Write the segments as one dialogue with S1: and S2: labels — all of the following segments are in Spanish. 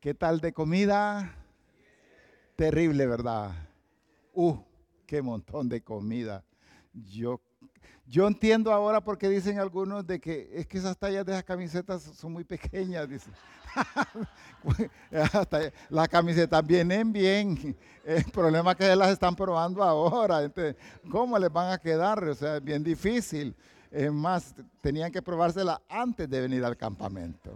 S1: ¿Qué tal de comida? Terrible, ¿verdad? Uh, qué montón de comida. Yo, yo entiendo ahora por qué dicen algunos de que es que esas tallas de esas camisetas son muy pequeñas, dicen. las camisetas vienen bien. El problema es que las están probando ahora. Entonces, ¿cómo les van a quedar? O sea, es bien difícil. Es más, tenían que probársela antes de venir al campamento.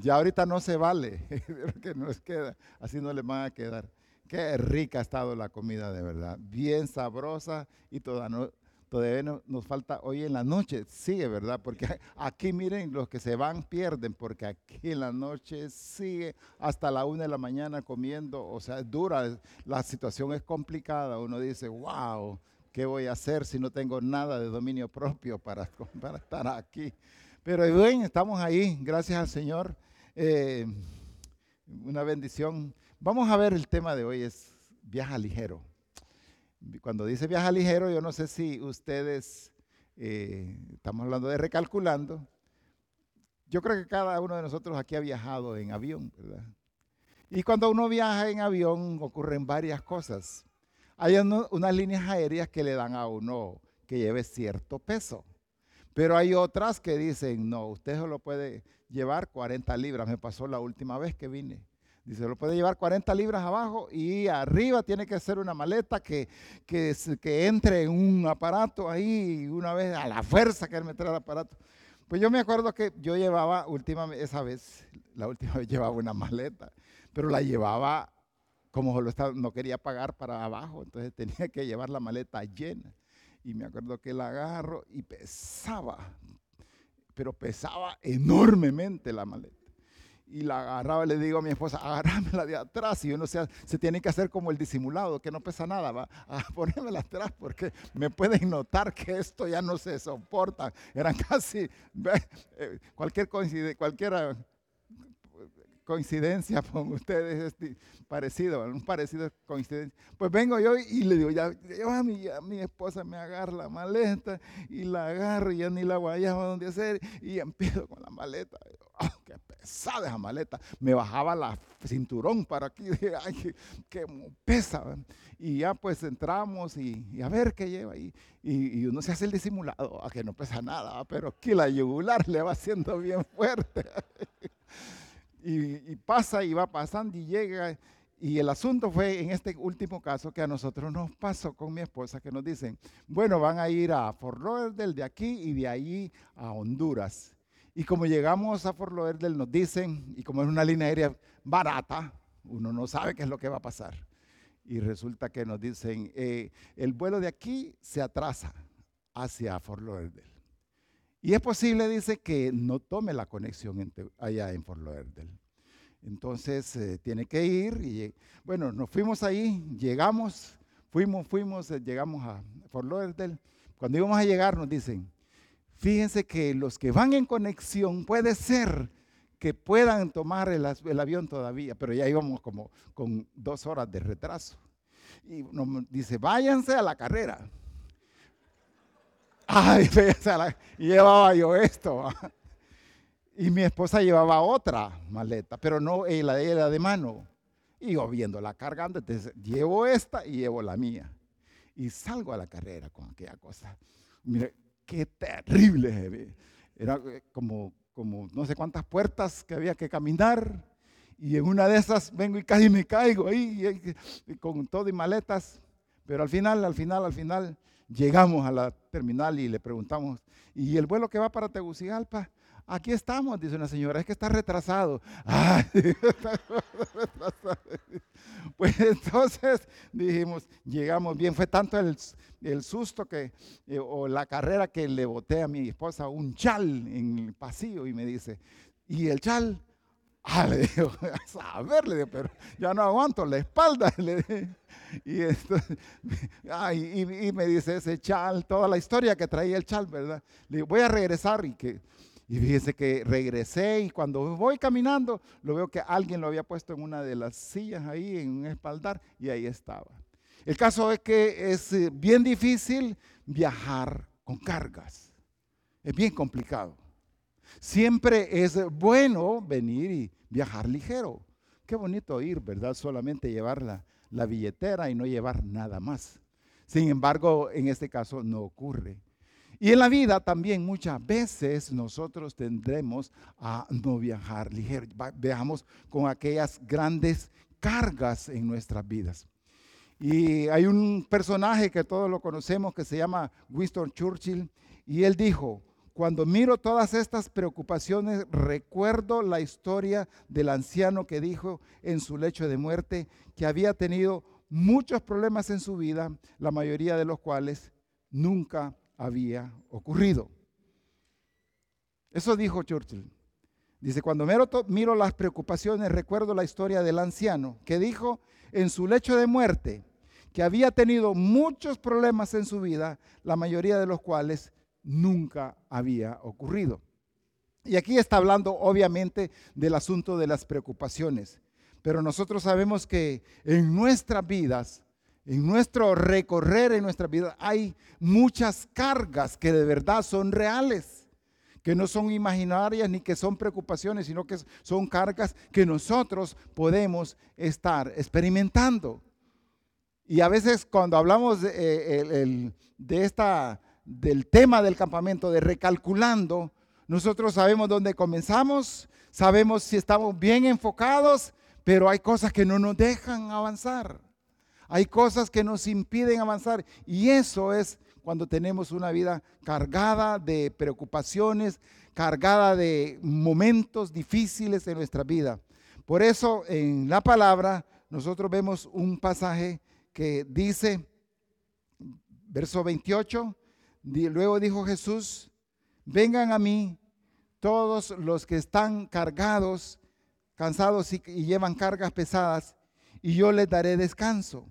S1: Ya ahorita no se vale, que nos queda, así no les van a quedar. Qué rica ha estado la comida de verdad, bien sabrosa y toda no, todavía nos falta hoy en la noche, sigue, ¿verdad? Porque aquí miren, los que se van pierden, porque aquí en la noche sigue hasta la una de la mañana comiendo, o sea, es dura, la situación es complicada, uno dice, wow, ¿qué voy a hacer si no tengo nada de dominio propio para, para estar aquí? Pero bien, estamos ahí, gracias al Señor. Eh, una bendición. Vamos a ver el tema de hoy, es viaja ligero. Cuando dice viaja ligero, yo no sé si ustedes, eh, estamos hablando de recalculando. Yo creo que cada uno de nosotros aquí ha viajado en avión, ¿verdad? Y cuando uno viaja en avión ocurren varias cosas. Hay unas líneas aéreas que le dan a uno que lleve cierto peso. Pero hay otras que dicen, no, usted solo puede llevar 40 libras. Me pasó la última vez que vine. Dice, lo puede llevar 40 libras abajo y arriba tiene que ser una maleta que, que, que entre en un aparato ahí una vez a la fuerza que él meter el aparato. Pues yo me acuerdo que yo llevaba, última, esa vez, la última vez llevaba una maleta, pero la llevaba como no quería pagar para abajo, entonces tenía que llevar la maleta llena. Y me acuerdo que la agarro y pesaba, pero pesaba enormemente la maleta. Y la agarraba y le digo a mi esposa, agárramela de atrás. Y uno se, se tiene que hacer como el disimulado, que no pesa nada, va a ponérmela atrás porque me pueden notar que esto ya no se soporta. Eran casi, eh, cualquier coincidencia, cualquiera coincidencia con ustedes, es parecido, un parecido coincidencia. Pues vengo yo y le digo, ya, ya mi, mi, esposa me agarra la maleta y la agarro y ya ni la guayaba donde hacer y empiezo con la maleta. Oh, qué pesada esa maleta. Me bajaba la cinturón para aquí, ay, qué, pesa. Y ya pues entramos y, a ver qué lleva. Y, y, uno se hace el disimulado, a que no pesa nada, pero aquí la yugular le va haciendo bien fuerte. y, pasa y va pasando y llega. Y el asunto fue en este último caso que a nosotros nos pasó con mi esposa, que nos dicen, bueno, van a ir a Fort Lauderdale de aquí y de allí a Honduras. Y como llegamos a Fort Lauderdale nos dicen, y como es una línea aérea barata, uno no sabe qué es lo que va a pasar. Y resulta que nos dicen, eh, el vuelo de aquí se atrasa hacia Fort Lauderdale. Y es posible, dice, que no tome la conexión allá en Fort Lauderdale. Entonces eh, tiene que ir y bueno, nos fuimos ahí, llegamos, fuimos, fuimos, eh, llegamos a Fort Lauderdale. Cuando íbamos a llegar nos dicen, fíjense que los que van en conexión puede ser que puedan tomar el, el avión todavía, pero ya íbamos como con dos horas de retraso. Y nos dice, váyanse a la carrera. Ay, llevaba yo esto. Y mi esposa llevaba otra maleta, pero no eh, la de ella de mano. Y yo viéndola cargando, entonces llevo esta y llevo la mía. Y salgo a la carrera con aquella cosa. Mire, qué terrible. Era eh, como, como no sé cuántas puertas que había que caminar. Y en una de esas vengo y casi me caigo ahí con todo y maletas. Pero al final, al final, al final, Llegamos a la terminal y le preguntamos, ¿y el vuelo que va para Tegucigalpa? Aquí estamos, dice una señora, es que está retrasado. pues entonces dijimos, llegamos bien, fue tanto el, susto que, eh, o la carrera que le boté a mi esposa un chal en el pasillo y me dice, ¿y el chal? Ah, le digo, a ver, le digo, pero ya no aguanto la espalda. Le y, y, me dice ese chal, toda la historia que traía el chal, ¿verdad? Le digo, voy a regresar y que... Y fíjese que regresé y cuando voy caminando, lo veo que alguien lo había puesto en una de las sillas ahí, en un espaldar, y ahí estaba. El caso es que es eh, bien difícil viajar con cargas. Es bien complicado. Siempre es bueno venir y viajar ligero qué bonito ir, ¿verdad? Solamente llevar la, la billetera y no llevar nada más. Sin embargo, en este caso no ocurre. Y en la vida también muchas veces nosotros tendremos a no viajar ligero, viajamos con aquellas grandes cargas en nuestras vidas. Y hay un personaje que todos lo conocemos que se llama Winston Churchill y él dijo, cuando miro todas estas preocupaciones, recuerdo la historia del anciano que dijo en su lecho de muerte que había tenido muchos problemas en su vida, la mayoría de los cuales nunca había ocurrido. Eso dijo Churchill. Dice, cuando miro, las preocupaciones, recuerdo la historia del anciano que dijo en su lecho de muerte, que había tenido muchos problemas en su vida, la mayoría de los cuales nunca había ocurrido. Y aquí está hablando obviamente del asunto de las preocupaciones, pero nosotros sabemos que en nuestras vidas, en nuestro recorrer en nuestra vida, hay muchas cargas que de verdad son reales, que no son imaginarias ni que son preocupaciones, sino que son cargas que nosotros podemos estar experimentando. Y a veces cuando hablamos de, eh, esta, del tema del campamento, de recalculando, nosotros sabemos dónde comenzamos, sabemos si estamos bien enfocados, pero hay cosas que no nos dejan avanzar. Hay cosas que nos impiden avanzar. Y eso es cuando tenemos una vida cargada de preocupaciones, cargada de momentos difíciles en nuestra vida. Por eso en la palabra nosotros vemos un pasaje que dice, verso 28, luego dijo Jesús, vengan a mí todos los que están cargados, cansados y, llevan cargas pesadas, y yo les daré descanso.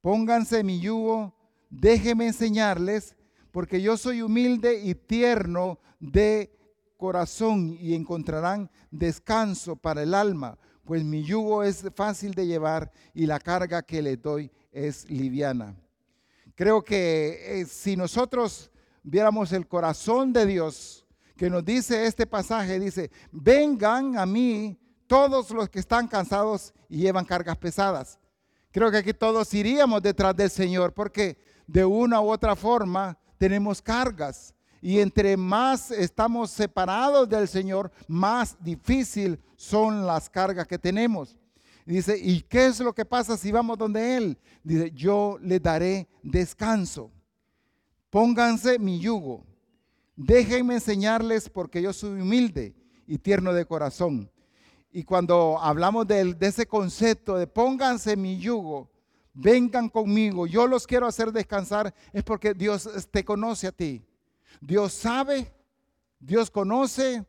S1: Pónganse mi yugo, déjenme enseñarles, porque yo soy humilde y tierno de corazón y encontrarán descanso para el alma, pues mi yugo es fácil de llevar y la carga que les doy es liviana. Creo que eh, si nosotros viéramos el corazón de Dios, que nos dice este pasaje, dice, vengan a mí todos los que están cansados y llevan cargas pesadas. Creo que aquí todos iríamos detrás del Señor porque de una u otra forma tenemos cargas. Y entre más estamos separados del Señor, más difícil son las cargas que tenemos. Dice, ¿y qué es lo que pasa si vamos donde Él? Dice, yo le daré descanso. Pónganse mi yugo. Déjenme enseñarles porque yo soy humilde y tierno de corazón. Y cuando hablamos de, de ese concepto de pónganse mi yugo, vengan conmigo, yo los quiero hacer descansar, es porque Dios te conoce a ti. Dios sabe, Dios conoce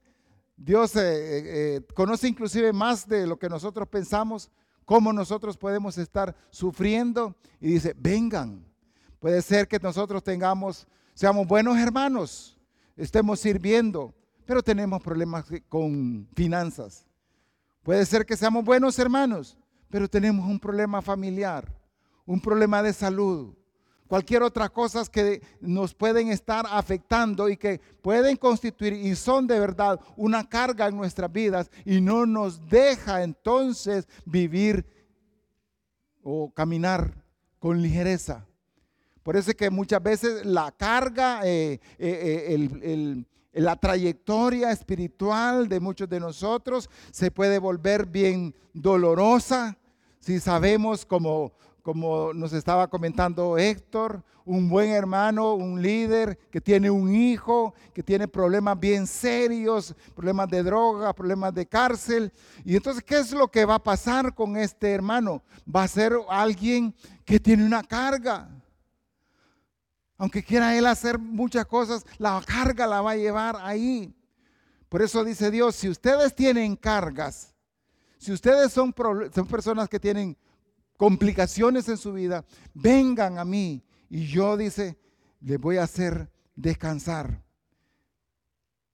S1: Dios eh, eh, eh, conoce inclusive más de lo que nosotros pensamos, cómo nosotros podemos estar sufriendo y dice, vengan. Puede ser que nosotros tengamos, seamos buenos hermanos, estemos sirviendo, pero tenemos problemas con finanzas. Puede ser que seamos buenos hermanos, pero tenemos un problema familiar, un problema de salud, cualquier otra cosa que nos pueden estar afectando y que pueden constituir y son de verdad una carga en nuestras vidas y no nos deja entonces vivir o caminar con ligereza. Por eso es que muchas veces la carga, eh, eh, eh, la trayectoria espiritual de muchos de nosotros se puede volver bien dolorosa si sabemos como como nos estaba comentando Héctor, un buen hermano, un líder que tiene un hijo, que tiene problemas bien serios, problemas de droga, problemas de cárcel. Y entonces, ¿qué es lo que va a pasar con este hermano? Va a ser alguien que tiene una carga. Aunque quiera él hacer muchas cosas, la carga la va a llevar ahí. Por eso dice Dios, si ustedes tienen cargas, si ustedes son, son personas que tienen complicaciones en su vida, vengan a mí y yo, dice, les voy a hacer descansar.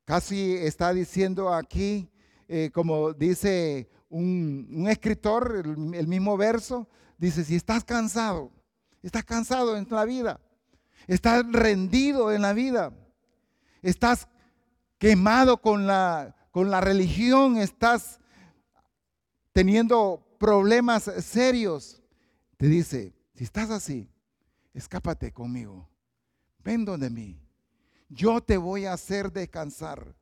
S1: Casi está diciendo aquí, eh, como dice un, escritor, el, el mismo verso, dice, si estás cansado, estás cansado en la vida, estás rendido en la vida, estás quemado con la, con la religión, estás teniendo problemas serios, te dice, si estás así, escápate conmigo. Ven donde mí. Yo te voy a hacer descansar.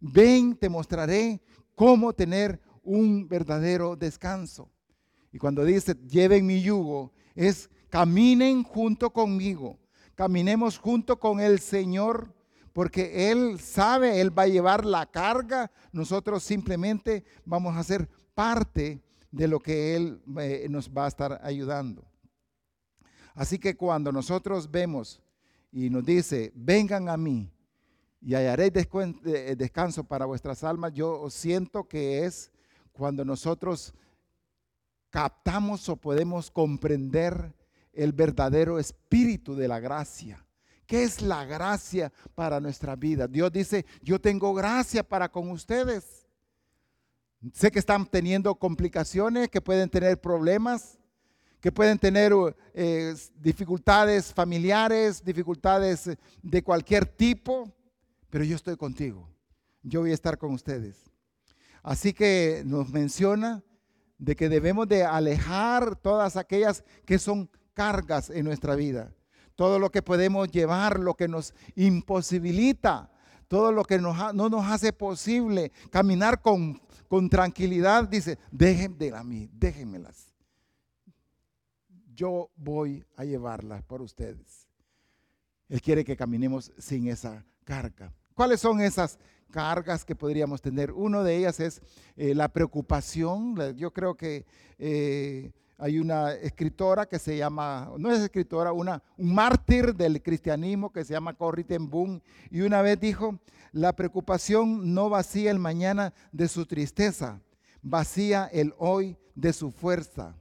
S1: Ven, te mostraré cómo tener un verdadero descanso. Y cuando dice, lleven mi yugo, es caminen junto conmigo. Caminemos junto con el Señor, porque Él sabe, Él va a llevar la carga. Nosotros simplemente vamos a ser parte de lo que Él eh, nos va a estar ayudando. Así que cuando nosotros vemos y nos dice, vengan a mí y hallaré eh, descanso para vuestras almas, yo siento que es cuando nosotros captamos o podemos comprender el verdadero espíritu de la gracia. ¿Qué es la gracia para nuestra vida? Dios dice, yo tengo gracia para con ustedes. Sé que están teniendo complicaciones, que pueden tener problemas, que pueden tener eh, dificultades familiares, dificultades de cualquier tipo, pero yo estoy contigo. Yo voy a estar con ustedes. Así que nos menciona de que debemos de alejar todas aquellas que son cargas en nuestra vida. Todo lo que podemos llevar, lo que nos imposibilita, todo lo que no nos hace posible caminar con, con tranquilidad, dice, déjenme a mí, déjenmelas yo voy a llevarlas por ustedes. Él quiere que caminemos sin esa carga. ¿Cuáles son esas cargas que podríamos tener? Uno de ellas es eh, la preocupación. Yo creo que eh, hay una escritora que se llama, no es escritora, una, un mártir del cristianismo que se llama Corrie ten Boom, y una vez dijo, la preocupación no vacía el mañana de su tristeza, vacía el hoy de su fuerza.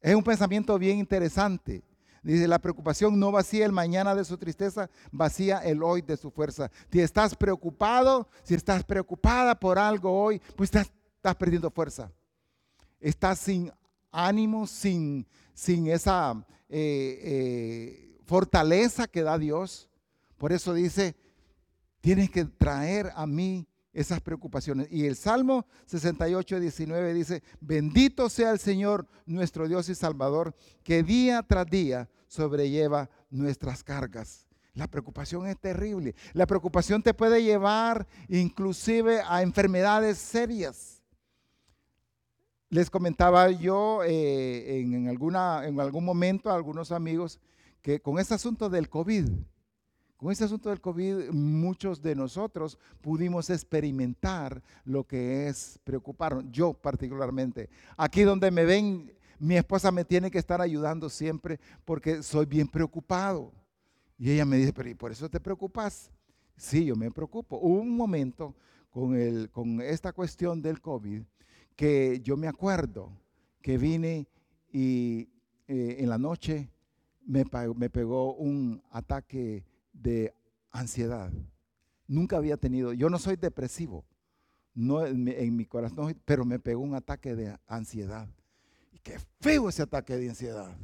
S1: Es un pensamiento bien interesante. Dice, la preocupación no vacía el mañana de su tristeza, vacía el hoy de su fuerza. Si estás preocupado, si estás preocupada por algo hoy, pues estás, perdiendo fuerza. Estás sin ánimo, sin, sin esa eh, eh, fortaleza que da Dios. Por eso dice, tienes que traer a mí esas preocupaciones. Y el Salmo 68, 19 dice, bendito sea el Señor nuestro Dios y Salvador, que día tras día sobrelleva nuestras cargas. La preocupación es terrible. La preocupación te puede llevar inclusive a enfermedades serias. Les comentaba yo eh, en, alguna, en algún momento a algunos amigos que con ese asunto del COVID, con este asunto del COVID, muchos de nosotros pudimos experimentar lo que es preocuparnos. Yo particularmente. Aquí donde me ven, mi esposa me tiene que estar ayudando siempre porque soy bien preocupado. Y ella me dice, pero ¿y por eso te preocupas? Sí, yo me preocupo. Hubo un momento con, el, con esta cuestión del COVID que yo me acuerdo que vine y eh, en la noche me, me pegó un ataque de ansiedad. Nunca había tenido, yo no soy depresivo, no en mi, corazón, pero me pegó un ataque de ansiedad. Y qué feo ese ataque de ansiedad.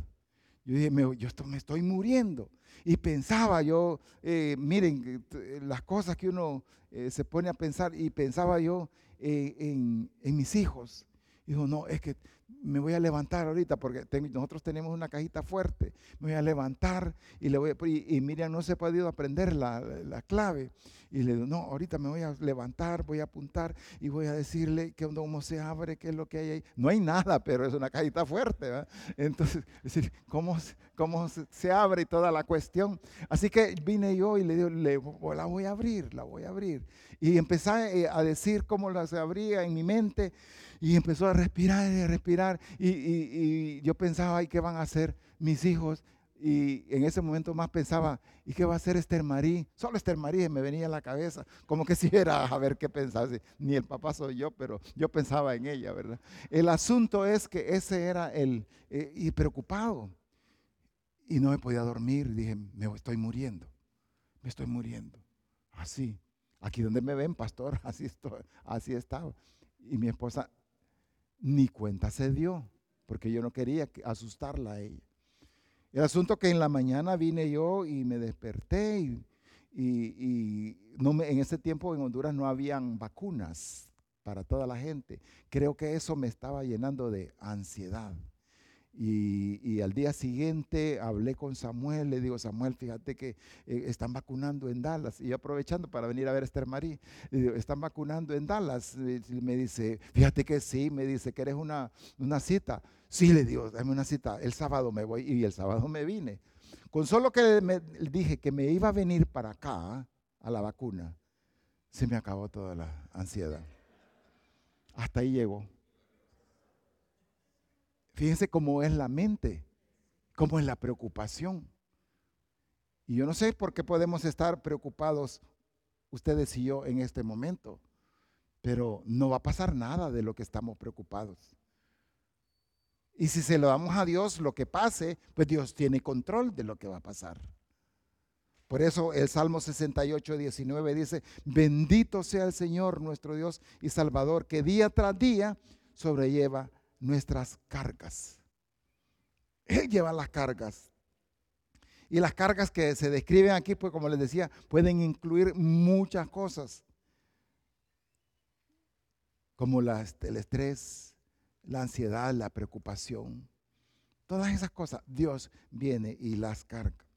S1: Yo dije, yo me estoy muriendo. Y pensaba yo, eh, miren, las cosas que uno eh, se pone a pensar, y pensaba yo eh, en, en, mis hijos. Dijo, no, es que me voy a levantar ahorita porque nosotros tenemos una cajita fuerte. Me voy a levantar y le voy y, Miriam no se ha podido aprender la, clave. Y le digo, no, ahorita me voy a levantar, voy a apuntar y voy a decirle que cómo se abre, qué es lo que hay ahí. No hay nada, pero es una cajita fuerte. Entonces, es decir, cómo, cómo se abre y toda la cuestión. Así que vine yo y le digo, le, la voy a abrir, la voy a abrir. Y empecé eh, a decir cómo la se abría en mi mente. Y empezó a respirar y a respirar. Y, yo pensaba, ¿y qué van a hacer mis hijos? Y en ese momento más pensaba, ¿y qué va a hacer Esther Marí? Solo Esther Marí me venía a la cabeza, como que si era a ver qué pensaba. Ni el papá soy yo, pero yo pensaba en ella, ¿verdad? El asunto es que ese era el, eh, y preocupado. Y no me podía dormir, dije, me estoy muriendo, me estoy muriendo. Así, aquí donde me ven, pastor, así, estoy, así estaba. Y mi esposa, ni cuenta se dio, porque yo no quería asustarla a ella. El asunto que en la mañana vine yo y me desperté y, no en ese tiempo en Honduras no habían vacunas para toda la gente. Creo que eso me estaba llenando de ansiedad. Y, al día siguiente hablé con Samuel, le digo, Samuel, fíjate que eh, están vacunando en Dallas. Y aprovechando para venir a ver a Esther Marí, le digo, están vacunando en Dallas. Y me dice, fíjate que sí, me dice, que eres una, una cita? Sí, le digo, dame una cita, el sábado me voy y el sábado me vine. Con solo que me dije que me iba a venir para acá a la vacuna, se me acabó toda la ansiedad. Hasta ahí llegó. Fíjense cómo es la mente, cómo es la preocupación. Y yo no sé por qué podemos estar preocupados ustedes y yo en este momento, pero no va a pasar nada de lo que estamos preocupados. Y si se lo damos a Dios, lo que pase, pues Dios tiene control de lo que va a pasar. Por eso el Salmo 68, 19 dice, bendito sea el Señor nuestro Dios y Salvador, que día tras día sobrelleva nuestras cargas. Él lleva las cargas. Y las cargas que se describen aquí, pues como les decía, pueden incluir muchas cosas, como el estrés, la ansiedad, la preocupación. Todas esas cosas, Dios viene y las carga.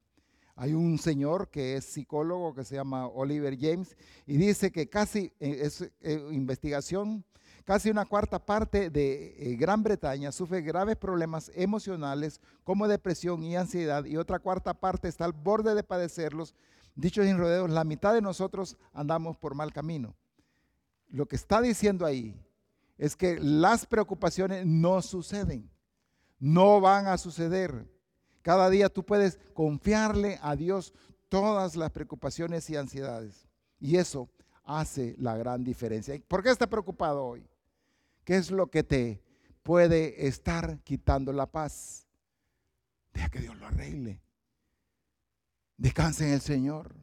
S1: Hay un señor que es psicólogo que se llama Oliver James y dice que casi eh, es eh, investigación, casi una cuarta parte de eh, Gran Bretaña sufre graves problemas emocionales como depresión y ansiedad y otra cuarta parte está al borde de padecerlos. Dichos sin rodeos, la mitad de nosotros andamos por mal camino. Lo que está diciendo ahí es que las preocupaciones no suceden, no van a suceder. Cada día tú puedes confiarle a Dios todas las preocupaciones y ansiedades. Y eso hace la gran diferencia. ¿Por qué estás preocupado hoy? ¿Qué es lo que te puede estar quitando la paz? Deja que Dios lo arregle. Descanse en el Señor.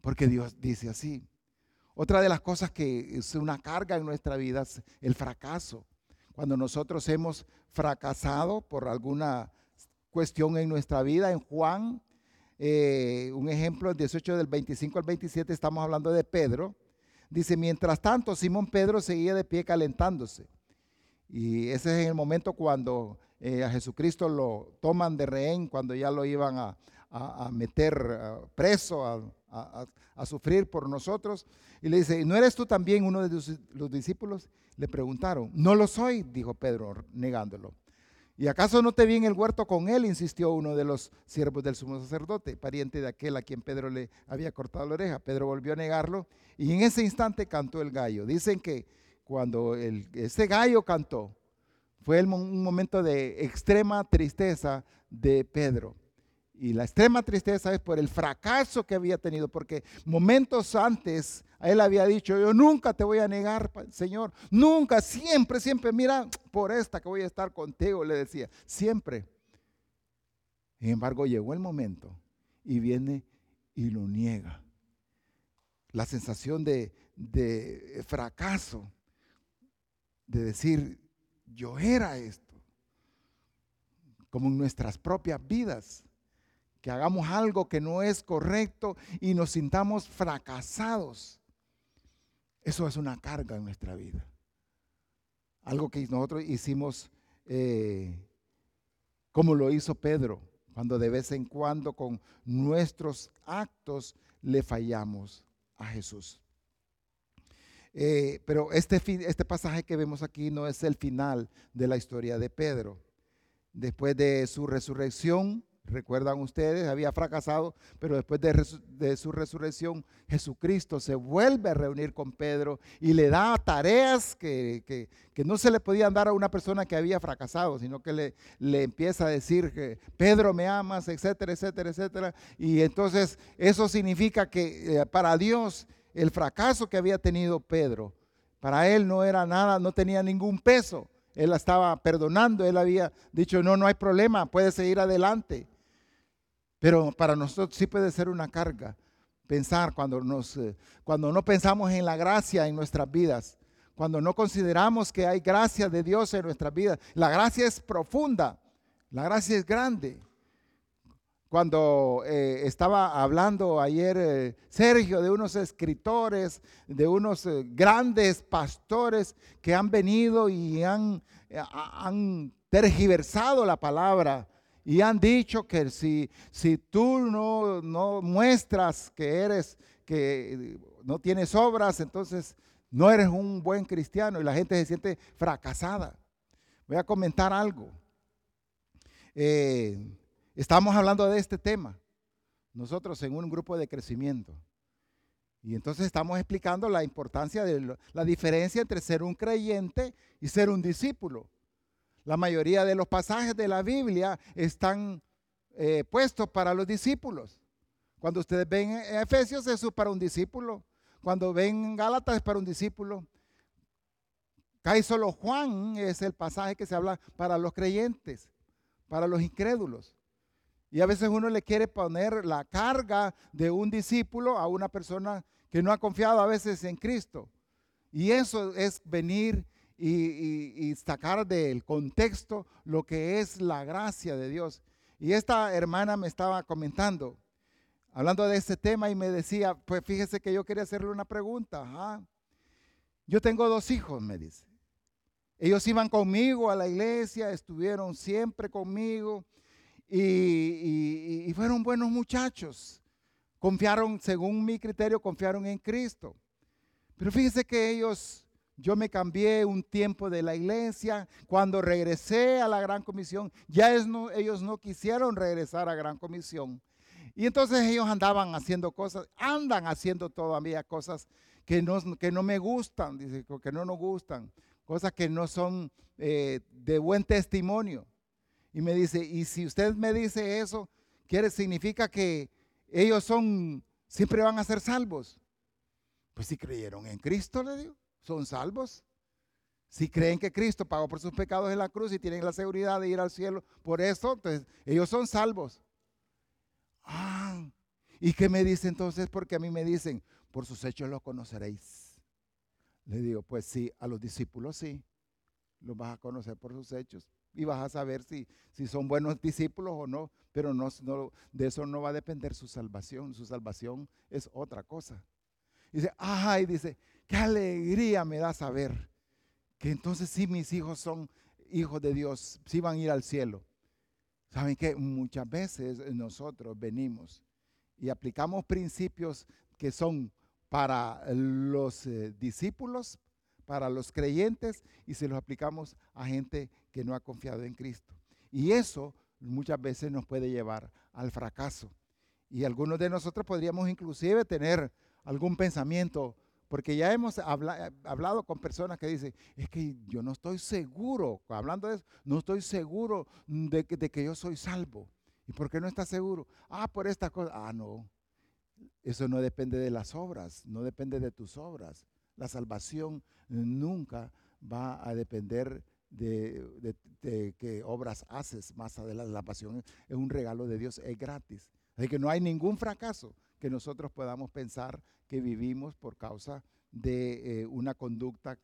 S1: Porque Dios dice así. Otra de las cosas que es una carga en nuestra vida es el fracaso. Cuando nosotros hemos fracasado por alguna cuestión en nuestra vida. En Juan, eh, un ejemplo, el 18 del 25 al 27, estamos hablando de Pedro. Dice, mientras tanto, Simón Pedro seguía de pie calentándose. Y ese es el momento cuando eh, a Jesucristo lo toman de rehén, cuando ya lo iban a, meter preso, a, sufrir por nosotros. Y le dice, ¿no eres tú también uno de los discípulos? Le preguntaron, no lo soy, dijo Pedro, negándolo. ¿Y acaso no te vi en el huerto con él? insistió uno de los siervos del sumo sacerdote, pariente de aquel a quien Pedro le había cortado la oreja. Pedro volvió a negarlo y en ese instante cantó el gallo. Dicen que cuando ese gallo cantó, fue un momento de extrema tristeza de Pedro. Y la extrema tristeza es por el fracaso que había tenido, porque momentos antes él había dicho, yo nunca te voy a negar, Señor, nunca, siempre, siempre, mira, por esta que voy a estar contigo, le decía, siempre. Sin embargo, llegó el momento y viene y lo niega. La sensación de, de fracaso, de decir, yo era esto, como en nuestras propias vidas que hagamos algo que no es correcto y nos sintamos fracasados. Eso es una carga en nuestra vida. Algo que nosotros hicimos eh, como lo hizo Pedro, cuando de vez en cuando con nuestros actos le fallamos a Jesús. Eh, pero este, este pasaje que vemos aquí no es el final de la historia de Pedro. Después de su resurrección, Recuerdan ustedes, había fracasado, pero después de, su resurrección, Jesucristo se vuelve a reunir con Pedro y le da tareas que, no se le podían dar a una persona que había fracasado, sino que le, le empieza a decir que Pedro me amas, etcétera, etcétera, etcétera. Y entonces eso significa que eh, para Dios el fracaso que había tenido Pedro, para él no era nada, no tenía ningún peso. Él la estaba perdonando, él había dicho, no, no hay problema, puede seguir adelante. Pero para nosotros sí puede ser una carga pensar cuando, nos, eh, cuando no pensamos en la gracia en nuestras vidas, cuando no consideramos que hay gracia de Dios en nuestras vidas. La gracia es profunda, la gracia es grande. cuando eh, estaba hablando ayer eh, Sergio de unos escritores, de unos grandes pastores que han venido y han, han tergiversado la palabra y han dicho que si, si tú no, no muestras que eres, que no tienes obras, entonces no eres un buen cristiano y la gente se siente fracasada. Voy a comentar algo. Eh, estamos hablando de este tema, nosotros en un grupo de crecimiento. Y entonces estamos explicando la importancia de la diferencia entre ser un creyente y ser un discípulo. La mayoría de los pasajes de la Biblia están eh, puestos para los discípulos. Cuando ustedes ven Efesios, es para un discípulo. Cuando ven Gálatas, es para un discípulo. Cae solo Juan es el pasaje que se habla para los creyentes, para los incrédulos. Y a veces uno le quiere poner la carga de un discípulo a una persona que no ha confiado a veces en Cristo. Y eso es venir y, sacar del contexto lo que es la gracia de Dios. Y esta hermana me estaba comentando, hablando de este tema, y me decía, pues fíjese que yo quería hacerle una pregunta. Yo tengo dos hijos, me dice. Ellos iban conmigo a la iglesia, estuvieron siempre conmigo y, fueron buenos muchachos. Confiaron, según mi criterio, confiaron en Cristo. Pero fíjese que ellos, yo me cambié un tiempo de la iglesia. Cuando regresé a la Gran Comisión, ya ellos no quisieron regresar a Gran Comisión. Y entonces ellos andaban haciendo cosas, andan haciendo todavía cosas que no, que no me gustan, dice, que no nos gustan cosas que no son eh, de buen testimonio. Y me dice, y si usted me dice eso, quiere, significa que ellos son, siempre van a ser salvos. Pues si creyeron en Cristo, le digo, son salvos. Si creen que Cristo pagó por sus pecados en la cruz y tienen la seguridad de ir al cielo, por eso, entonces, ellos son salvos. Ah, ¿y qué me dice entonces? Porque a mí me dicen, por sus hechos los conoceréis. Le digo, pues sí, a los discípulos sí, los vas a conocer por sus hechos y vas a saber si, si son buenos discípulos o no, pero no, de eso no va a depender su salvación, su salvación es otra cosa. dice, ay, dice, qué alegría me da saber que entonces sí mis hijos son hijos de Dios, sí van a ir al cielo. ¿Saben que Muchas veces nosotros venimos y aplicamos principios que son para los eh, discípulos, para los creyentes y se los aplicamos a gente que no ha confiado en Cristo. Y eso muchas veces nos puede llevar al fracaso. Y algunos de nosotros podríamos inclusive tener algún pensamiento, porque ya hemos hablado con personas que dicen, es que yo no estoy seguro, hablando de eso, no estoy seguro de que, de que yo soy salvo. ¿Y por qué no está seguro? Ah, por esta cosa. Ah, no. Eso no depende de las obras, no depende de tus obras. La salvación nunca va a depender de, qué obras haces más adelante. La pasión es un regalo de Dios, es gratis. Así que no hay ningún fracaso que nosotros podamos pensar que vivimos por causa de eh, una conducta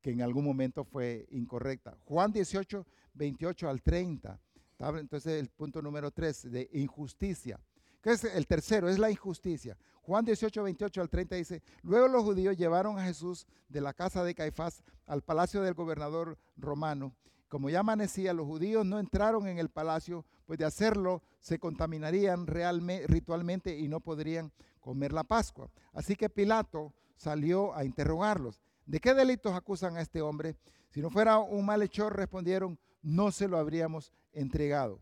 S1: que en algún momento fue incorrecta. Juan 18, 28 al 30. Entonces el punto número 3 de injusticia que es el tercero, es la injusticia. Juan 18, 28 al 30 dice, luego los judíos llevaron a Jesús de la casa de Caifás al palacio del gobernador romano. Como ya amanecía, los judíos no entraron en el palacio, pues de hacerlo se contaminarían realmente, ritualmente y no podrían comer la Pascua. Así que Pilato salió a interrogarlos. ¿De qué delitos acusan a este hombre? Si no fuera un malhechor, respondieron, no se lo habríamos entregado.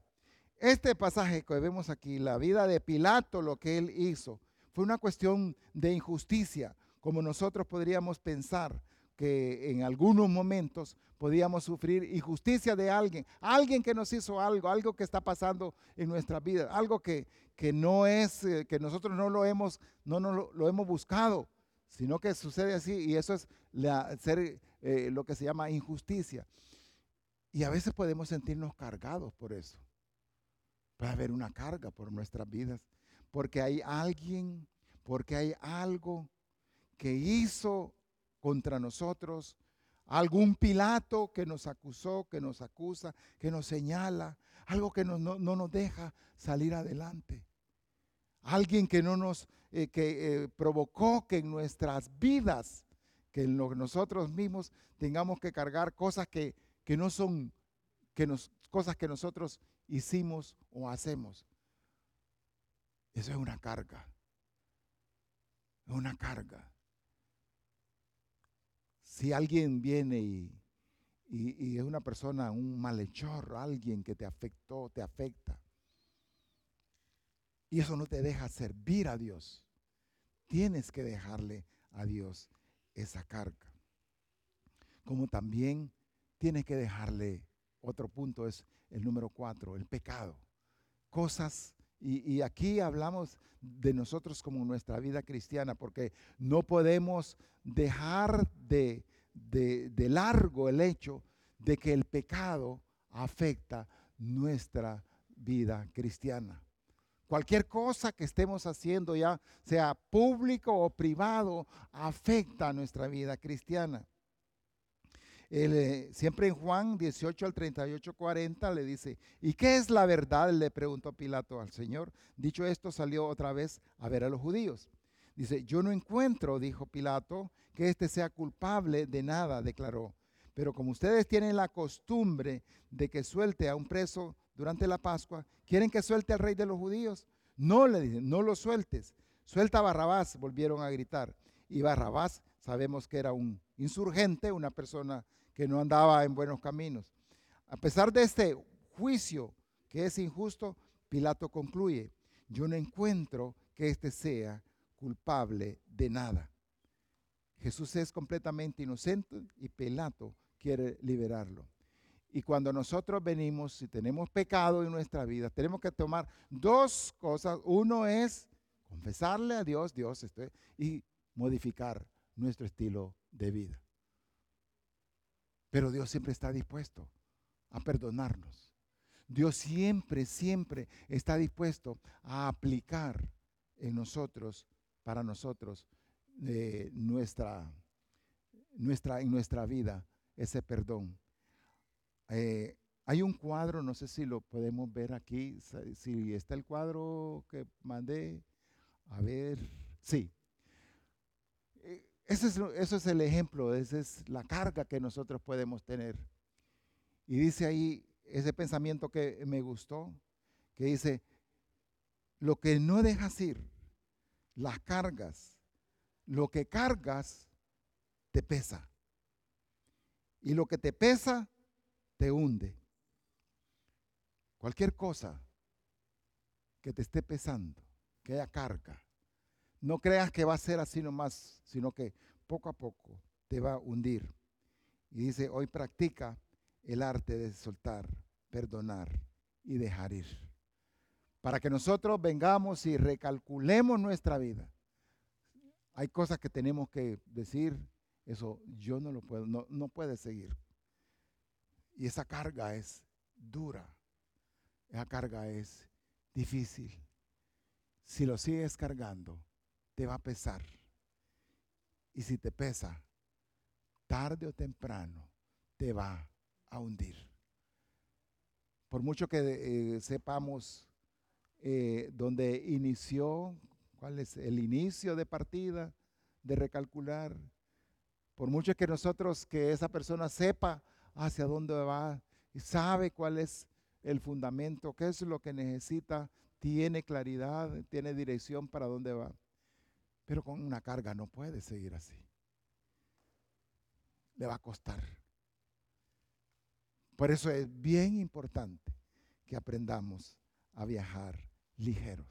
S1: Este pasaje que vemos aquí, la vida de Pilato, lo que él hizo, fue una cuestión de injusticia, como nosotros podríamos pensar que en algunos momentos podíamos sufrir injusticia de alguien, alguien que nos hizo algo, algo que está pasando en nuestra vida, algo que, que no es, eh, que nosotros no lo hemos, no, lo, hemos buscado, sino que sucede así y eso es eh, lo que se llama injusticia. Y a veces podemos sentirnos cargados por eso. Puede haber una carga por nuestras vidas, porque hay alguien, porque hay algo que hizo contra nosotros, algún Pilato que nos acusó, que nos acusa, que nos señala, algo que no, nos deja salir adelante. Alguien que no nos eh, que, eh, provocó que en nuestras vidas, que en nosotros mismos tengamos que cargar cosas que, que no son que nos, cosas que nosotros hicimos o hacemos. Eso es una carga. Es una carga. Si alguien viene y, es una persona, un malhechor, alguien que te afectó, te afecta, y eso no te deja servir a Dios, tienes que dejarle a Dios esa carga. Como también tienes que dejarle, otro punto es el número cuatro, el pecado. Cosas, y, aquí hablamos de nosotros como nuestra vida cristiana, porque no podemos dejar de, de, largo el hecho de que el pecado afecta nuestra vida cristiana. Cualquier cosa que estemos haciendo, ya sea público o privado, afecta nuestra vida cristiana. Eh, siempre en Juan 18 al 38, 40 le dice, ¿y qué es la verdad? Le preguntó Pilato al Señor. Dicho esto, salió otra vez a ver a los judíos. Dice, yo no encuentro, dijo Pilato, que éste sea culpable de nada, declaró. Pero como ustedes tienen la costumbre de que suelte a un preso durante la Pascua, ¿quieren que suelte al rey de los judíos? No le dicen, no lo sueltes. Suelta a Barrabás, volvieron a gritar. Y Barrabás sabemos que era un insurgente, una persona que no andaba en buenos caminos. A pesar de este juicio que es injusto, Pilato concluye, yo no encuentro que este sea culpable de nada. Jesús es completamente inocente y Pilato quiere liberarlo. Y cuando nosotros venimos, si tenemos pecado en nuestra vida, tenemos que tomar dos cosas. Uno es confesarle a Dios, Dios, este, y modificar nuestro estilo de vida. Pero Dios siempre está dispuesto a perdonarnos. Dios siempre, siempre está dispuesto a aplicar en nosotros para nosotros eh, nuestra, nuestra, en nuestra vida ese perdón. Eh, hay un cuadro, no sé si lo podemos ver aquí, si está el cuadro que mandé, a ver, sí. Ese es, eso es el ejemplo, esa es la carga que nosotros podemos tener. Y dice ahí ese pensamiento que me gustó, que dice, lo que no dejas ir, las cargas, lo que cargas te pesa. Y lo que te pesa te hunde. Cualquier cosa que te esté pesando, que haya carga, no creas que va a ser así nomás, sino que poco a poco te va a hundir. Y dice, hoy practica el arte de soltar, perdonar y dejar ir para que nosotros vengamos y recalculemos nuestra vida. Hay cosas que tenemos que decir, eso yo no lo puedo, no, no puede seguir. Y esa carga es dura, esa carga es difícil. Si lo sigues cargando, te va a pesar. Y si te pesa, tarde o temprano, te va a hundir. Por mucho que eh, sepamos eh, donde inició, cuál es el inicio de partida, de recalcular. Por mucho que nosotros, que esa persona sepa hacia dónde va y sabe cuál es el fundamento, qué es lo que necesita, tiene claridad, tiene dirección para dónde va. Pero con una carga no puede seguir así. Le va a costar. Por eso es bien importante que aprendamos a viajar ligeros.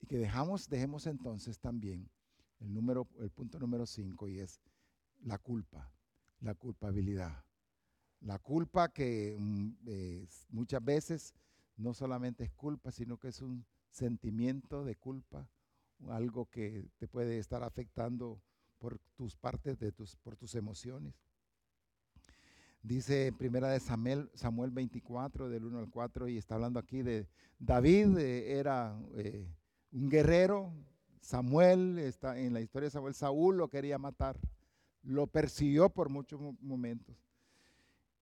S1: Y que dejamos, dejemos entonces también el, número, el punto número 5 y es la culpa, la culpabilidad. La culpa que mm, muchas veces no solamente es culpa, sino que es un sentimiento de culpa, algo que te puede estar afectando por tus partes de tus, por tus emociones. Dice en primera de Samuel, Samuel 24, del 1 al 4, y está hablando aquí de David, eh, era eh, un guerrero, Samuel, está en la historia de Samuel, Saúl lo quería matar, lo persiguió por muchos momentos.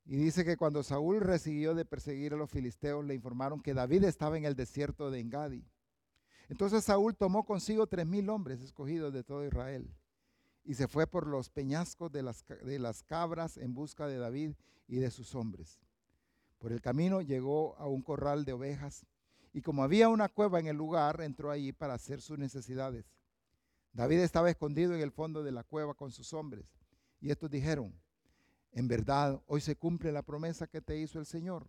S1: Y dice que cuando Saúl recibió de perseguir a los filisteos, le informaron que David estaba en el desierto de Engadi. Entonces Saúl tomó consigo tres mil hombres escogidos de todo Israel y se fue por los peñascos de las, de las cabras en busca de David y de sus hombres. Por el camino llegó a un corral de ovejas y como había una cueva en el lugar, entró allí para hacer sus necesidades. David estaba escondido en el fondo de la cueva con sus hombres y estos dijeron, en verdad, hoy se cumple la promesa que te hizo el Señor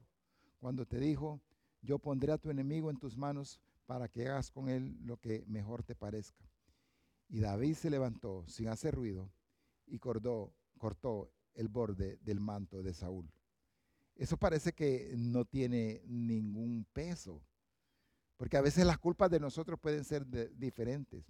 S1: cuando te dijo, yo pondré a tu enemigo en tus manos para que hagas con él lo que mejor te parezca. Y David se levantó sin hacer ruido y cortó, el borde del manto de Saúl. Eso parece que no tiene ningún peso, porque a veces las culpas de nosotros pueden ser diferentes.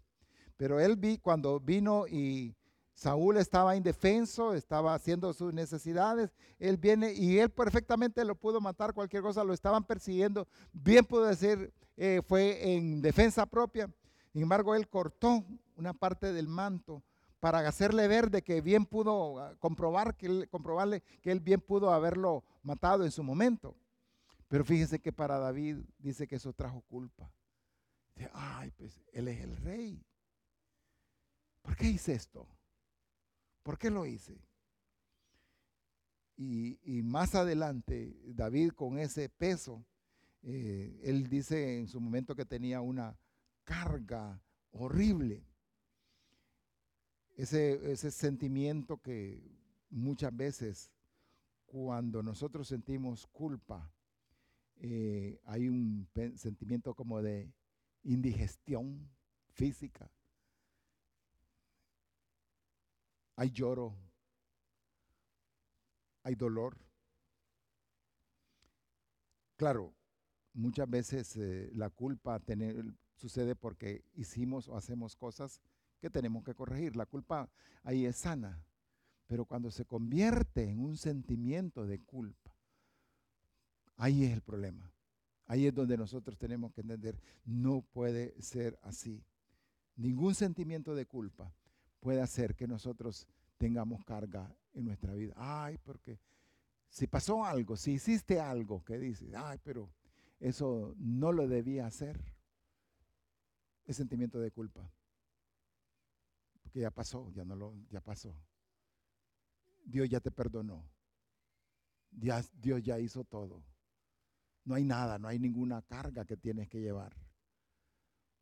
S1: Pero él vi cuando vino y Saúl estaba indefenso, estaba haciendo sus necesidades, él viene y él perfectamente lo pudo matar, cualquier cosa, lo estaban persiguiendo, bien pudo decir, eh, fue en defensa propia. Sin embargo, él cortó una parte del manto para hacerle ver de que bien pudo ah, comprobar que comprobarle que él bien pudo haberlo matado en su momento. Pero fíjese que para David dice que eso trajo culpa. Ay, pues él es el rey. ¿Por qué hice esto? ¿Por qué lo hice? Y, más adelante, David con ese peso, eh, él dice en su momento que tenía una carga horrible. Ese, sentimiento que muchas veces cuando nosotros sentimos culpa, eh, hay un sentimiento como de indigestión física. Hay lloro, hay dolor. Claro, muchas veces eh, la culpa sucede porque hicimos o hacemos cosas que tenemos que corregir. La culpa ahí es sana, pero cuando se convierte en un sentimiento de culpa, ahí es el problema. Ahí es donde nosotros tenemos que entender, no puede ser así. Ningún sentimiento de culpa puede hacer que nosotros tengamos carga en nuestra vida. Ay, porque si pasó algo, si hiciste algo que dices, ay, pero eso no lo debía hacer, es sentimiento de culpa. Porque ya pasó, ya no lo, ya pasó. Dios ya te perdonó. Dios, Dios ya hizo todo. No hay nada, no hay ninguna carga que tienes que llevar.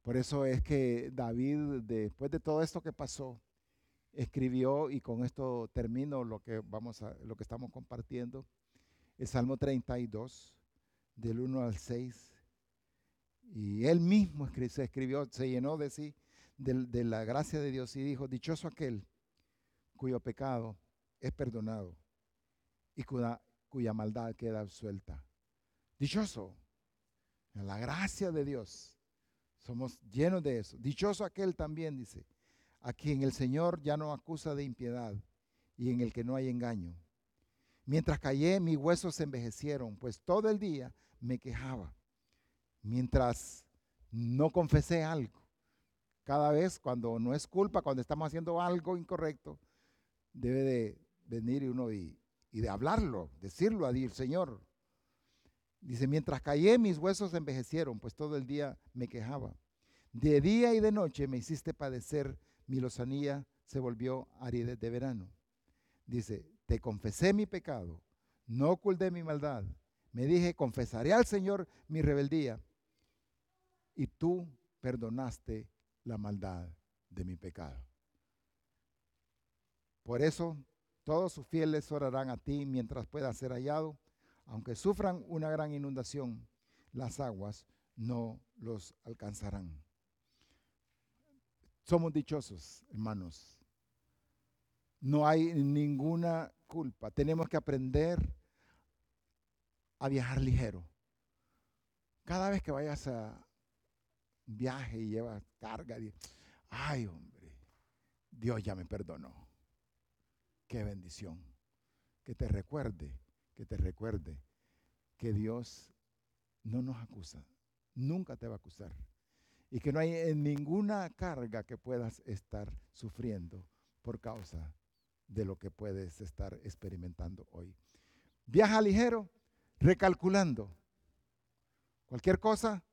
S1: Por eso es que David, después de todo esto que pasó, escribió, y con esto termino lo que, vamos lo que estamos compartiendo, el Salmo 32, del 1 al 6. Y él mismo se escribió, se llenó de sí, de, la gracia de Dios y dijo, dichoso aquel cuyo pecado es perdonado y cuya, cuya maldad queda absuelta. Dichoso, la gracia de Dios, somos llenos de eso. Dichoso aquel también, dice, a quien el Señor ya no acusa de impiedad y en el que no hay engaño. Mientras callé, mis huesos se envejecieron, pues todo el día me quejaba. Mientras no confesé algo. Cada vez cuando no es culpa, cuando estamos haciendo algo incorrecto, debe de venir uno y, y de hablarlo, decirlo a Dios, Señor. Dice, mientras callé, mis huesos envejecieron, pues todo el día me quejaba. De día y de noche me hiciste padecer mi lozanía se volvió aridez de verano. Dice, te confesé mi pecado, no oculté mi maldad. Me dije, confesaré al Señor mi rebeldía. Y tú perdonaste la maldad de mi pecado. Por eso todos sus fieles orarán a ti mientras pueda ser hallado. Aunque sufran una gran inundación, las aguas no los alcanzarán. Somos dichosos, hermanos. No hay ninguna culpa. Tenemos que aprender a viajar ligero. Cada vez que vayas a viaje y llevas carga, ay hombre, Dios ya me perdonó. Qué bendición. Que te recuerde, que te recuerde que Dios no nos acusa. Nunca te va a acusar y que no hay ninguna carga que puedas estar sufriendo por causa de lo que puedes estar experimentando hoy. Viaja ligero, recalculando. Cualquier cosa,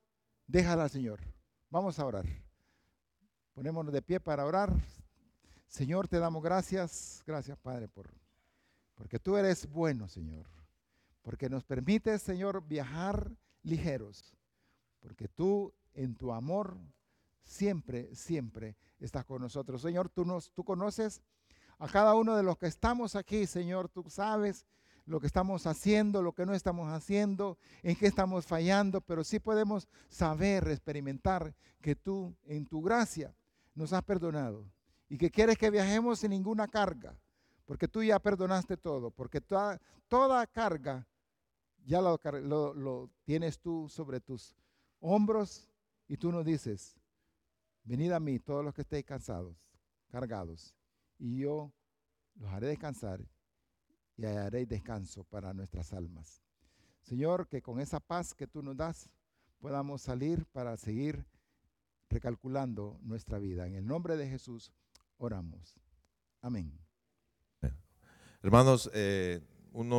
S1: déjala al Señor. Vamos a orar. Ponémonos de pie para orar. Señor, te damos gracias. Gracias, Padre, por, porque tú eres bueno, Señor. Porque nos permites, Señor, viajar ligeros. Porque tú, en tu amor, siempre, siempre estás con nosotros. Señor, tú, nos, tú conoces a cada uno de los que estamos aquí, Señor. Tú sabes lo que estamos haciendo, lo que no estamos haciendo, en qué estamos fallando, pero sí podemos saber, experimentar que tú, en tu gracia, nos has perdonado y que quieres que viajemos sin ninguna carga, porque tú ya perdonaste todo, porque toda, toda carga ya lo, lo, tienes tú sobre tus hombros y tú nos dices, venid a mí todos los que estéis cansados, cargados, y yo los haré descansar y haré descanso para nuestras almas. Señor, que con esa paz que tú nos das podamos salir para seguir recalculando nuestra vida. En el nombre de Jesús oramos. Amén.
S2: Hermanos, eh, uno